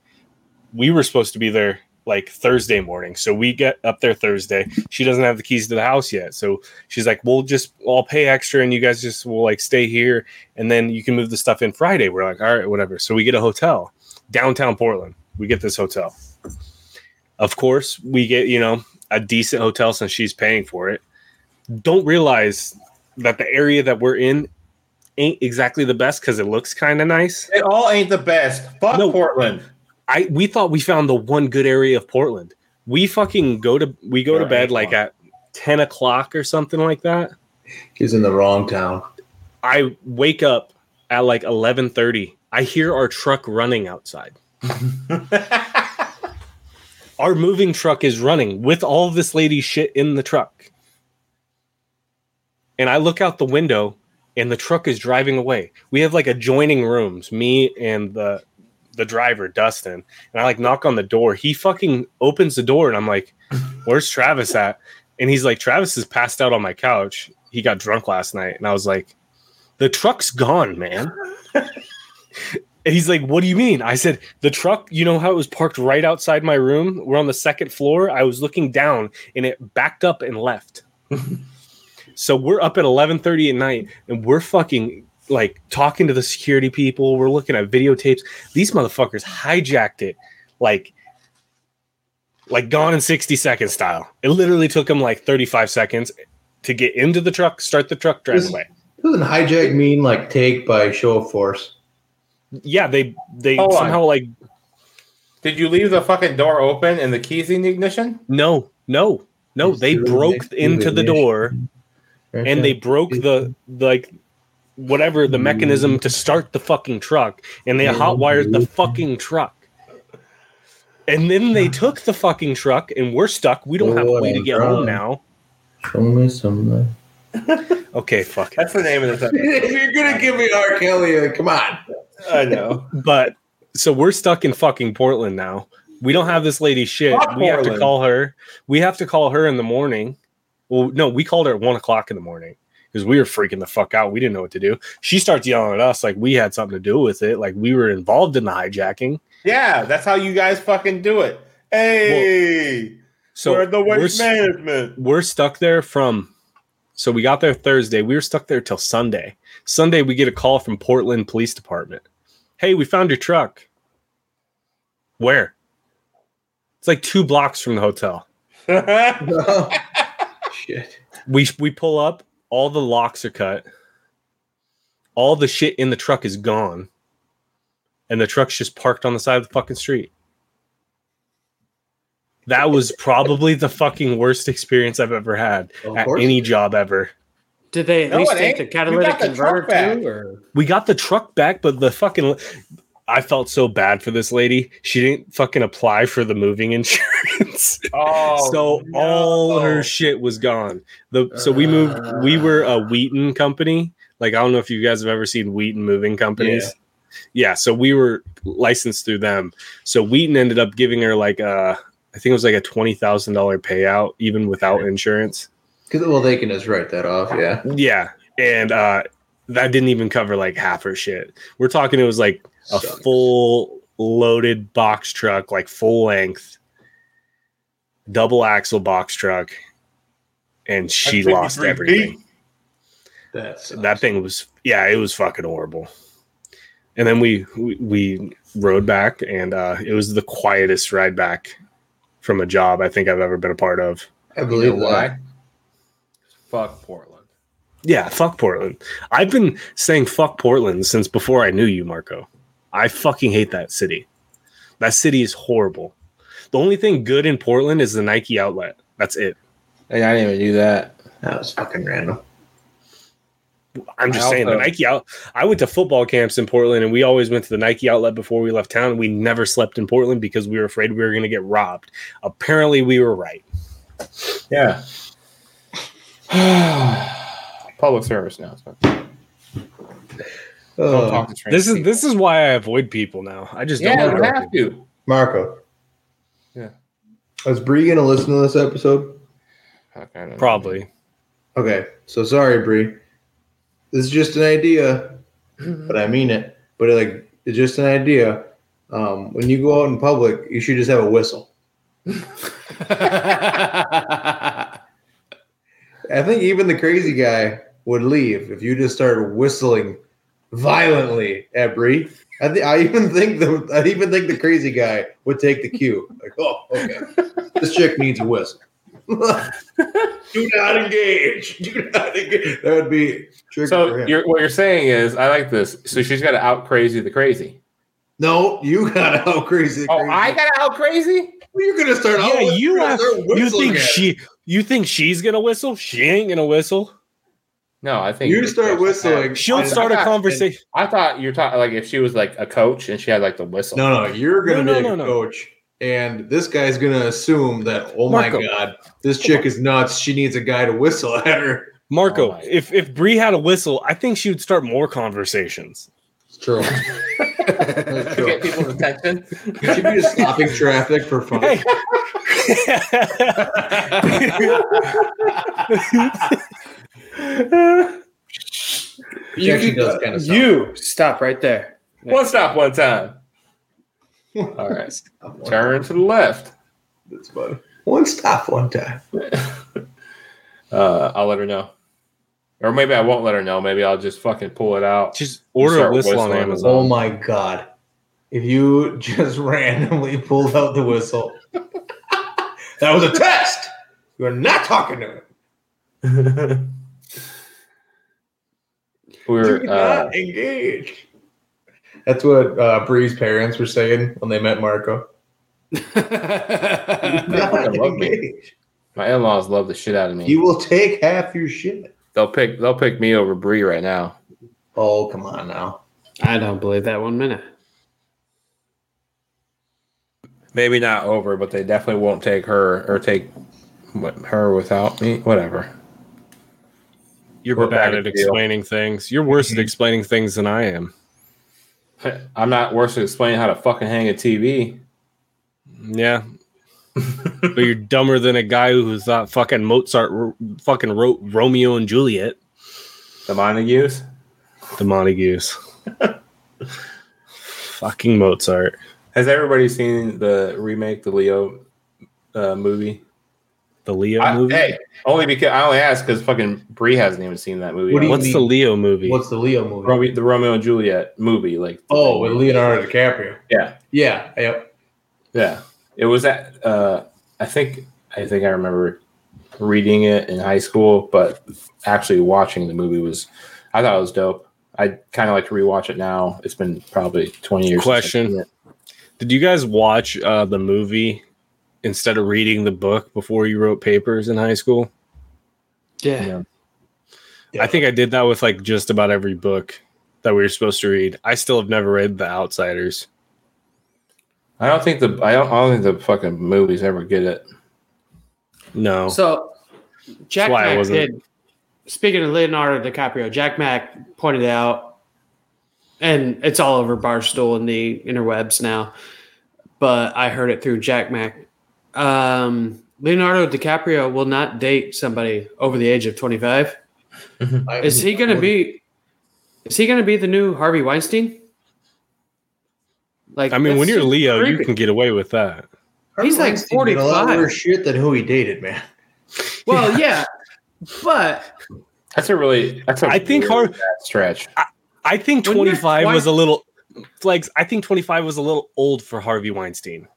We were supposed to be there like Thursday morning, so we get up there Thursday. She doesn't have the keys to the house yet, so she's like, "We'll just I'll pay extra, and you guys just will like stay here." and then you can move the stuff in Friday. We're like, all right, whatever. So we get a hotel downtown Portland. We get this hotel. Of course, we get, you know, a decent hotel since she's paying for it. Don't realize that the area that we're in ain't exactly the best because it looks kind of nice. It all ain't the best. Fuck No. Portland. I we thought we found the one good area of Portland. We fucking go to we go to Right. bed like at ten o'clock or something like that. He's in the wrong town. I wake up at like eleven thirty. I hear our truck running outside. Our moving truck is running with all this lady's shit in the truck. And I look out the window and the truck is driving away. We have like adjoining rooms, me and the the driver, Dustin. And I like knock on the door. He fucking opens the door and I'm like, Where's Travis at? And he's like, Travis is passed out on my couch. He got drunk last night. And I was like, The truck's gone, man. And he's like, What do you mean? I said, The truck, you know how it was parked right outside my room? We're on the second floor. I was looking down and it backed up and left. so we're up at 11:30 at night and we're fucking like talking to the security people. We're looking at videotapes. These motherfuckers hijacked it like like gone in 60 seconds style. It literally took them like 35 seconds to get into the truck, start the truck, drive This- away. Doesn't hijack mean like take by show of force? Yeah, they they Hold on. somehow like Did you leave the fucking door open and the keys in the ignition? No, no, no. It's They broke into the the ignition. door and they broke the like whatever the mechanism to start the fucking truck and they hotwired the fucking truck. And then they took the fucking truck and we're stuck. We don't have a way to get home now. Show me some. Okay, fuck. That's the name of the thing. if you're gonna give me R. Kelly, uh, come on. I know. But so we're stuck in fucking Portland now. We don't have this lady shit. Fuck we have to call her. We have to call her in the morning. Well, no, we called her at one o'clock in the morning because we were freaking the fuck out. We didn't know what to do. She starts yelling at us like we had something to do with it, like we were involved in the hijacking. Yeah, that's how you guys fucking do it. Hey, So we're the we're, waste management. we're stuck there from. So we got there Thursday. We were stuck there till Sunday. Sunday, we get a call from Portland Police Department. Hey, we found your truck. Where? It's like two blocks from the hotel. Shit. We we pull up, all the locks are cut. All the shit in the truck is gone. And the truck's just parked on the side of the fucking street. That was probably the fucking worst experience I've ever had Of at any job ever. Did they at No, least take the catalytic converter too? Or We got the truck back, but the fucking I felt so bad for this lady. She didn't fucking apply for the moving insurance. Oh, so all her shit was gone. The so we moved. We were a Wheaton company. Like I don't know if you guys have ever seen Wheaton moving companies. Yeah. so we were licensed through them. So Wheaton ended up giving her like a, I think it was like a twenty thousand dollar payout even without insurance. 'Cause- well, they can just write that off. Yeah. Yeah, and uh that didn't even cover like half her shit. We're talking it was like a Sucks. full loaded box truck, like full length, double axle box truck, and she lost everything. That's That thing was yeah, it was fucking horrible. And then we we, we rode back, and uh it was the quietest ride back from a job I think I've ever been a part of. I You believe know why? Fuck Portland. Yeah, fuck Portland. I've been saying fuck Portland since before I knew you, Marco. I fucking hate that city. That city is horrible. The only thing good in Portland is the Nike outlet. That's it. Hey, I didn't even do that. That was fucking random. I'm just I saying the Nike out. I went to football camps in Portland, and we always went to the Nike outlet before we left town. We never slept in Portland because we were afraid we were going to get robbed. Apparently, we were right. Yeah. Public service announcement. Don't Uh, talk to This is trans this is why I avoid people now. I just people. don't. yeah, wanna you talk have to people. to. Marco. Yeah. Is Bree gonna listen to this episode? Fuck, I don't know. Probably. Okay, so sorry, Bree. This is just an idea, but I mean it. But like, it's just an idea. Um, when you go out in public, you should just have a whistle. I think even the crazy guy would leave if you just started whistling violently at Bree. I think I even think the I even think the crazy guy would take the cue. Like, oh, okay, this chick needs a whistle. Do not engage. Do not engage. That would be tricky for So him. you're, what you're saying is, I like this. So she's got to out crazy the crazy. no, you got how crazy. Oh, crazy. I got to out crazy. You're gonna start. Yeah, you you're have- start You think at she? You think she's gonna whistle? She ain't gonna whistle. No, I think You start whistling. She'll start I a thought- conversation. I thought you're talking like if she was like a coach and she had like the whistle. No, no, you're gonna No, be no, a no, no. coach, and this guy's gonna assume that. Oh my god, this chick is nuts. She needs a guy to whistle at her. Marco, Oh if if Bree had a whistle, I think she would start more conversations. It's true. to get people's attention. You should be just stopping traffic for fun. Hey. you, actually does kinda sound- you stop right there. One stop, one time. All right, turn to the left. That's funny. One stop, one time. Uh, I'll let her know, or maybe I won't let her know. Maybe I'll just fucking pull it out. Just order a whistle on. Amazon. Oh my god! If you just randomly pulled out the whistle, that was a test. You are not talking to him. We were. Do Uh, not engage. That's what uh, Bree's parents were saying when they met Marco. Do love me. my in-laws love the shit out of me. You will take half your shit. they'll pick. They'll pick me over Bree right now. Oh, come on now. I don't believe that one minute. Maybe not over, but they definitely won't take her or take her without me. Whatever. You're We're bad at at deal. explaining things. You're worse at explaining things than I am. I'm not worse at explaining how to fucking hang a TV. Yeah. but you're dumber than a guy who thought fucking Mozart fucking wrote Romeo and Juliet. The Montagues. The Montagues. fucking Mozart. Has everybody seen the remake, the Leo uh, movie? The Leo I- movie? hey, only because I only asked because fucking Bree hasn't even seen that movie. What What's mean? the Leo movie? What's the Leo movie? Romeo, the Romeo and Juliet movie? Like oh, thing. with Leonardo DiCaprio. yeah, Yeah. Yep. yeah. It was at. Uh, I think I think I remember reading it in high school, but actually watching the movie was. I thought it was dope. I kind of like to rewatch it now. It's been probably twenty years. since I've Question. seen it. Did you guys watch uh, the movie instead of reading the book before you wrote papers in high school. Yeah. I think I did that with like just about every book that we were supposed to read. I still have never read The Outsiders. I don't think the I don't, I don't think the fucking movies ever get it. No. So Jack That's I Mack wasn't- did. Speaking of Leonardo DiCaprio, Jack Mack pointed out, and it's all over Barstool and the interwebs now. But I heard it through Jack Mack. Um, Leonardo DiCaprio will not date somebody over the age of twenty five. I- Is he going to be? Is he going to be the new Harvey Weinstein? Like, I mean, when you're super Leo, you can get away with that. He's like Weinstein did A lot 45. worse shit than who he dated, man. Well, yeah, but That's a really that's a I think really Har- bad stretch. I think 25 was a little flex. I think 25 was a little old for Harvey Weinstein.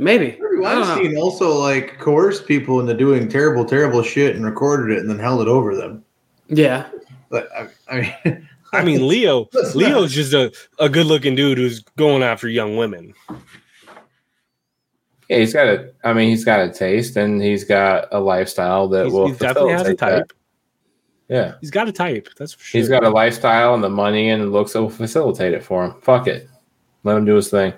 Maybe Harvey I. Weinstein also like coerced people into doing terrible, terrible shit and recorded it and then held it over them. Yeah, But I, I mean, I mean, Leo, Leo's just a, a good looking dude who's going after young women. Yeah, he's got a. I mean, he's got a taste and he's got a lifestyle that He's, will. he definitely has a facilitate that. type. Yeah, He's got a type. That's for sure. he's got a lifestyle and the money and the looks that will facilitate it for him. Fuck it, let him do his thing.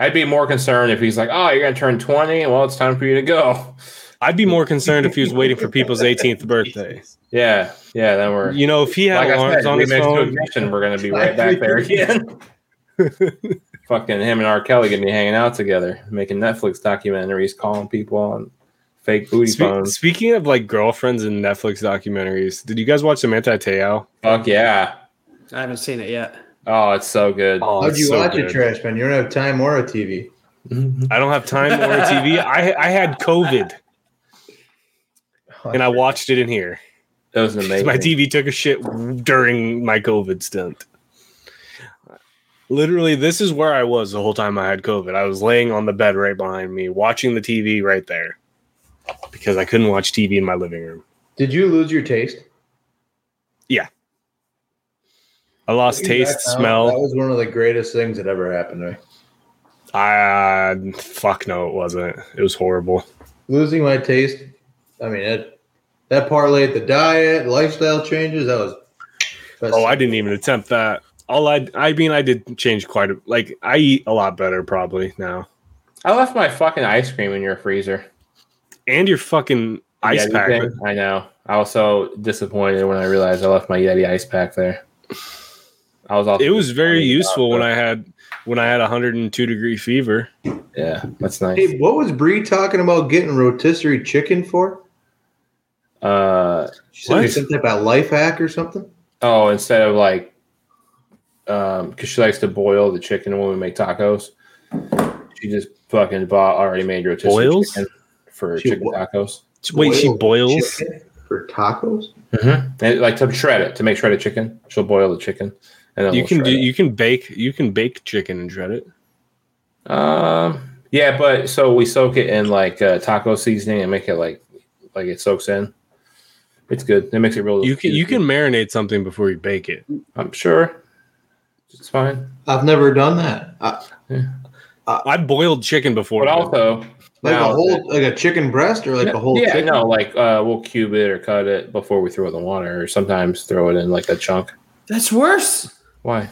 I'd be more concerned if he's like, "Oh, you're gonna turn 20. Well, it's time for you to go." I'd be more concerned if he was waiting for people's 18th birthday. Yeah, yeah. Then we're You know, if he had like alarms said, on his remix to phone, ignition. We're gonna be right back there again. Fucking him and R. Kelly gonna be hanging out together, making Netflix documentaries, calling people on fake booty Spe- phones. speaking of like girlfriends and Netflix documentaries, did you guys watch Manti Te'o? Fuck yeah! I haven't seen it yet. Oh, it's so good. Oh, how'd you so watch good. it, Trash Man? You don't have time or a TV. I don't have time or a TV. I I had COVID and I watched it in here. That was amazing. My TV took a shit during my COVID stint. Literally, this is where I was the whole time I had COVID. I was laying on the bed right behind me, watching the TV right there because I couldn't watch TV in my living room. Did you lose your taste? I lost taste, back now, That was one of the greatest things that ever happened to me. I fuck no, it wasn't. It was horrible. Losing my taste. I mean, it, that parlayed the diet, lifestyle changes. That was. best Oh, I didn't even attempt that. All I, I mean, I did change quite a like. I eat a lot better probably now. I left my fucking ice cream in your freezer. And your fucking ice Yeti pack. thing. I know. I was so disappointed when I realized I left my Yeti ice pack there. I was also It was very useful when I had when I had 102 degree fever. Yeah, that's nice. Hey, what was Bree talking about getting rotisserie chicken for? Uh, She said What? some type of life hack or something. oh, instead of like, um, because she likes to boil the chicken when we make tacos, she just fucking bought already made rotisserie Boils? chicken for She chicken bo- tacos. Wait, she boils. chicken for tacos. Mm-hmm. And like to shred it to make shredded chicken. She'll boil the chicken, and then You we'll can do. it. You can bake. You can bake chicken and shred it. Um, yeah, but so we soak it in like uh, taco seasoning and make it like like it soaks in. It's good. It makes it real. You can. You can marinate something before you bake it. I'm sure. It's fine. I've never done that. I, I boiled chicken before. But also, like now- a whole, like a chicken breast, or like a whole. yeah, chicken? no, like uh, we'll cube it or cut it before we throw it in the water, or sometimes throw it in like a chunk. That's worse. Why?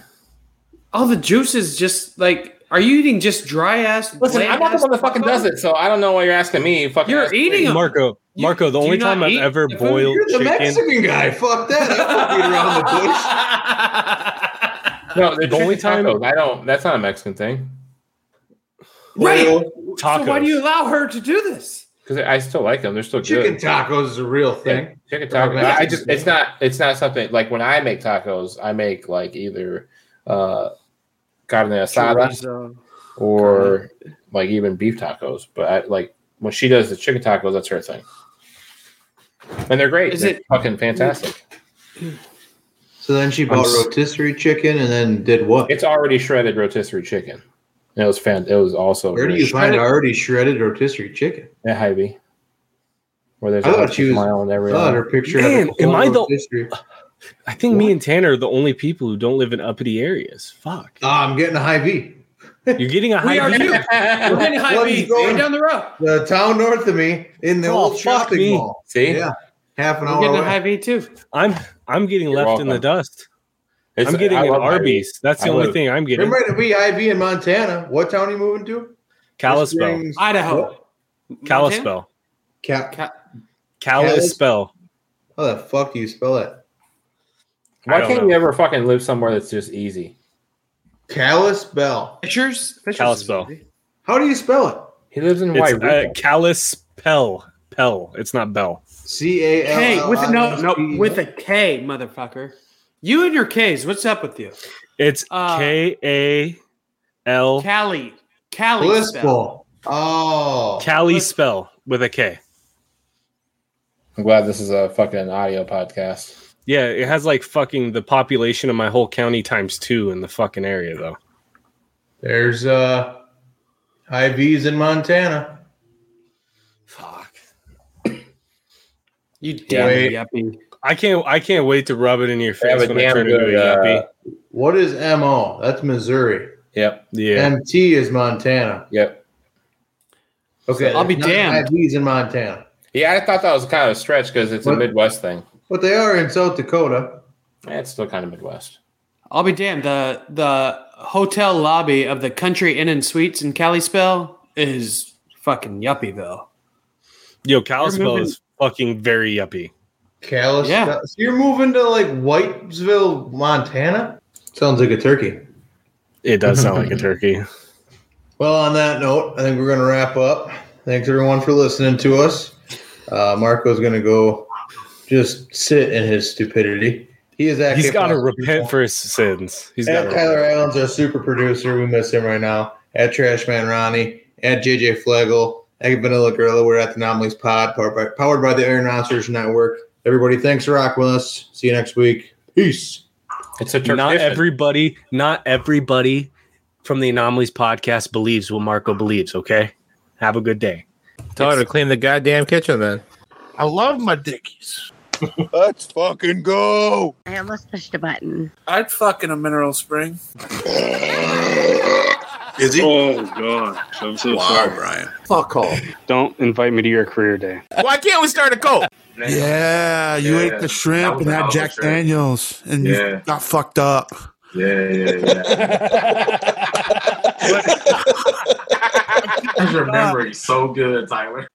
All the juices just like. Are you eating just dry ass? Listen, I'm not the one that fucking does it, so I don't know why you're asking me. You Fucking You're eating me. eating 'em. Marco, Marco, the do only time I've ever the boiled You're the chicken. Mexican guy. Fuck that. I don't beat around the bush. No, the The only only time- tacos. I don't. That's not a Mexican thing. Right. Boiled Tacos. So why do you allow her to do this? Because I still like them. They're still Chicken good. tacos is a real Yeah, thing. chicken tacos. Mexican I just it's not it's not something like when I make tacos, I make like either uh carne asada Chorizo. or like even beef tacos. But I like when she does the chicken tacos, that's her thing. And they're great. Is they're it- fucking fantastic? So then she bought s- rotisserie chicken and then did what? It's already shredded rotisserie chicken. And it was fan it was also Where do really you find already shredded rotisserie chicken? At Hy-Vee. Where there's I a thought Hudson she was- smile and every I thought her picture Man, a am I the- rotisserie. I think me and Tanner are the only people who don't live in uppity areas. Fuck. Ah, I'm getting a Hy-Vee. You're getting a We high are V. too. We're getting high Well, V. going- down the road. The town north of me in the Oh, old shopping me. mall. See, Yeah, half an We're hour getting a Hy-Vee too. I'm I'm getting You're left in the dust. It's- I'm getting I an love Arby's. That's the I only live- thing I'm There getting. might be IV in Montana. What town are you moving to? Kalispell. Springs- Idaho. What? Kalispell. Ca- Ca- Kalispell. How the fuck do you spell it? Why can't know. you ever fucking live somewhere that's just easy? Kalispell. Fishers? Fishers Kalispell. is easy. How do you spell it? He lives in It's White. uh, Kalispell. Pell. It's not Bell. C A L. K with no no with a K, motherfucker. You and your K's. What's up with you? It's Uh, K A L Cali. Cali spell. Kalispell. Oh, Cali spell with a K. I'm glad this is a fucking audio podcast. Yeah, it has like fucking the population of my whole county times two in the fucking area though. there's uh Hy-Vees in Montana. Fuck. You Wait. damn yuppie. I can't I can't wait to rub it in your face when I damn turn into a good, uh, yuppie. What is MO? That's Missouri. Yep, Yeah. MT is Montana. yep. Okay, I'll be not damned. Hy-Vees in Montana, Yeah, I thought that was kind of a stretch because it's a Midwest thing. but they are in South Dakota. Eh, it's still kind of Midwest. I'll be damned. The the hotel lobby of the Country Inn and Suites in Kalispell is fucking Yuppieville. Yo, Kalispell moving- is fucking very yuppie. Kalispell. Yeah. So you're moving to like Whitesville, Montana? Sounds like a turkey. It does sound like a turkey. Well, on that note, I think we're going to wrap up. Thanks everyone for listening to us. Uh, Marco's going to go just sit in his stupidity. He is actually He's got to repent for his sins. He's got At to. Tyler Allen's our super producer. We miss him right now. At Trashman Ronnie. At JJ Flegel. At Vanilla Gorilla. We're at the Anomalies Pod, powered by, powered by the Iron Monsters Network. Everybody, thanks for rocking with us. See you next week. Peace. It's a Not everybody, not everybody from the Anomalies podcast believes what Marco believes. Okay, have a good day. Tell her to clean the goddamn kitchen then. I love my dickies. Let's fucking go. I almost pushed a button. I'd fuck in a mineral spring. Is he? Oh god, I'm so wow, sorry. Brian. Fuck off. Don't invite me to your career day. Why can't we start a cult? Yeah, you Yeah, ate the shrimp was and had Jack. Daniels, and Yeah. you got fucked up. Yeah, yeah, yeah. This remembering so good, Tyler.